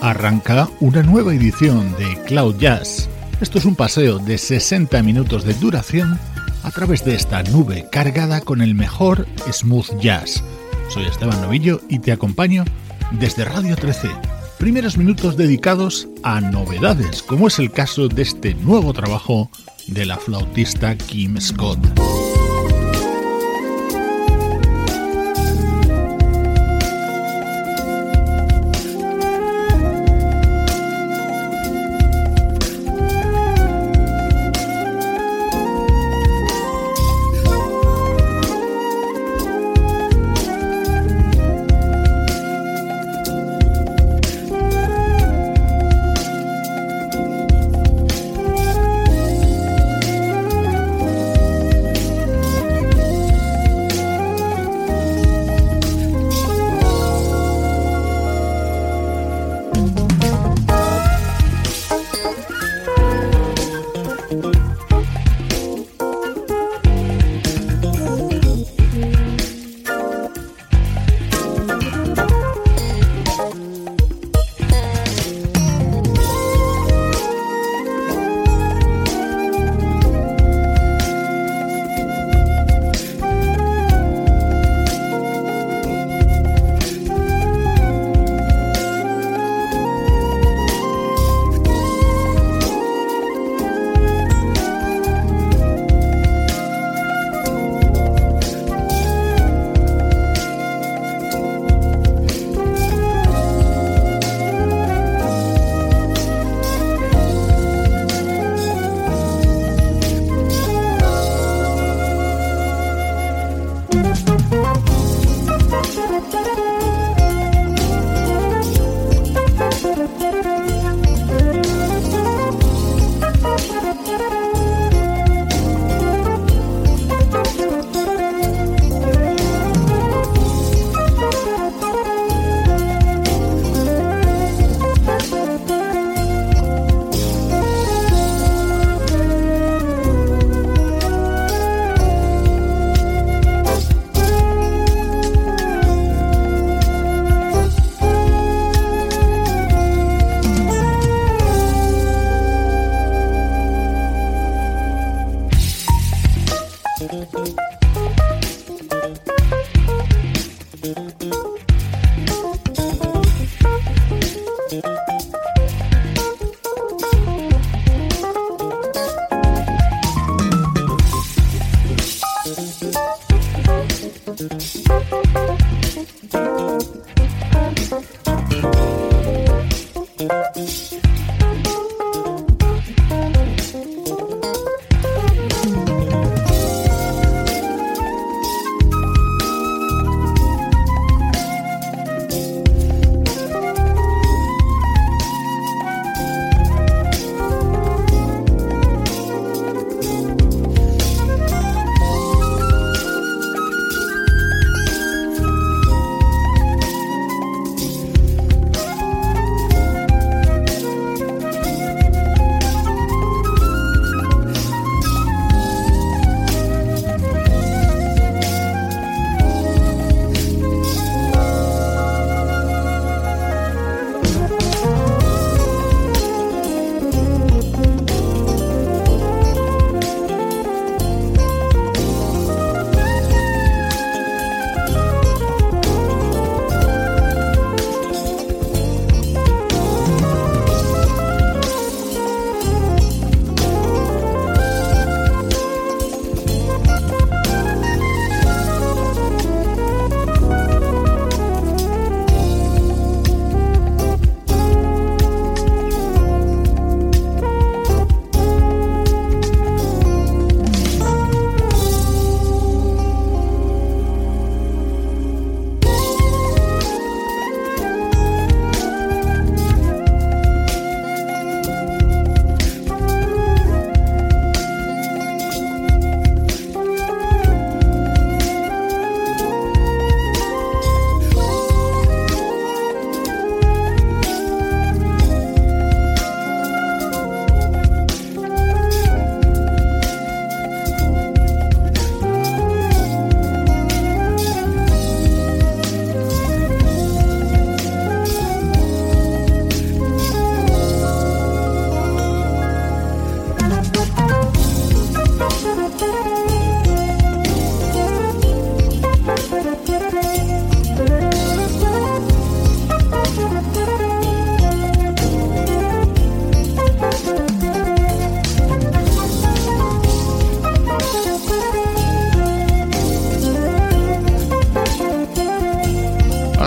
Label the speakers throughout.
Speaker 1: Arranca una nueva edición de Cloud Jazz. Esto es un paseo de 60 minutos de duración a través de esta nube cargada con el mejor smooth jazz. Soy Esteban Novillo y te acompaño desde Radio 13. Primeros minutos dedicados a novedades, como es el caso de este nuevo trabajo de la flautista Kim Scott.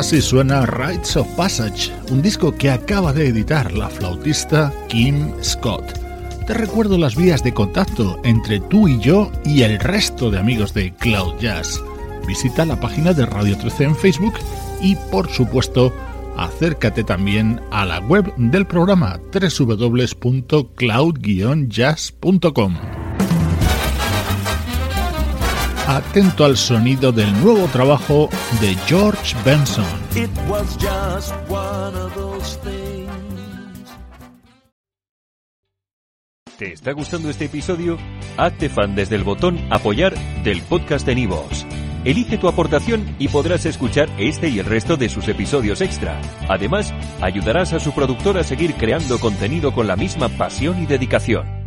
Speaker 1: Así suena Rites of Passage, un disco que acaba de editar la flautista Kim Scott. Te recuerdo las vías de contacto entre tú y yo y el resto de amigos de Cloud Jazz. Visita la página de Radio 13 en Facebook y por supuesto acércate también a la web del programa www.cloud-jazz.com. Atento al sonido del nuevo trabajo de George Benson.
Speaker 2: ¿Te está gustando este episodio? Hazte fan desde el botón apoyar del podcast de Nivos. Elige tu aportación y podrás escuchar este y el resto de sus episodios extra. Además, ayudarás a su productor a seguir creando contenido con la misma pasión y dedicación.